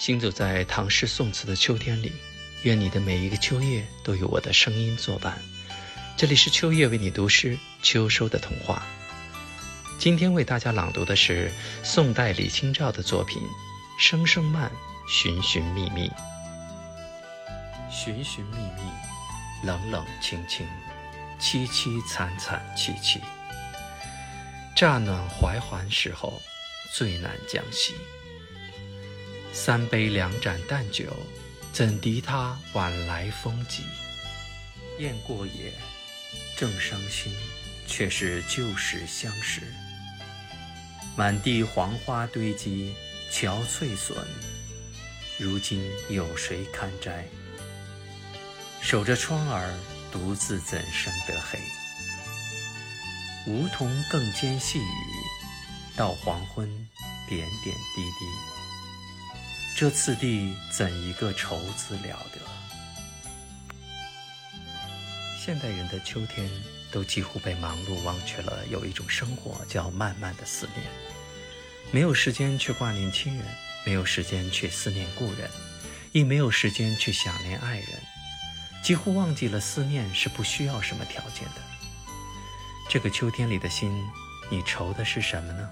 行走在唐诗宋词的秋天里，愿你的每一个秋夜都有我的声音作伴。这里是秋夜为你读诗，秋收的童话。今天为大家朗读的是宋代李清照的作品《声声慢，寻寻觅觅》。寻寻觅觅，冷冷清清，凄凄惨惨戚戚。乍暖还寒时候，最难将息。三杯两盏淡酒，怎敌他晚来风急？雁过也，正伤心，却是旧时相识。满地黄花堆积，憔悴损，如今有谁堪摘？守着窗儿，独自怎生得黑？梧桐更兼细雨，到黄昏，点点滴滴。这次第怎一个愁字了得！现代人的秋天都几乎被忙碌忘却了，有一种生活叫慢慢的思念。没有时间去挂念亲人，没有时间去思念故人，亦没有时间去想念爱人，几乎忘记了思念是不需要什么条件的。这个秋天里的心，你愁的是什么呢？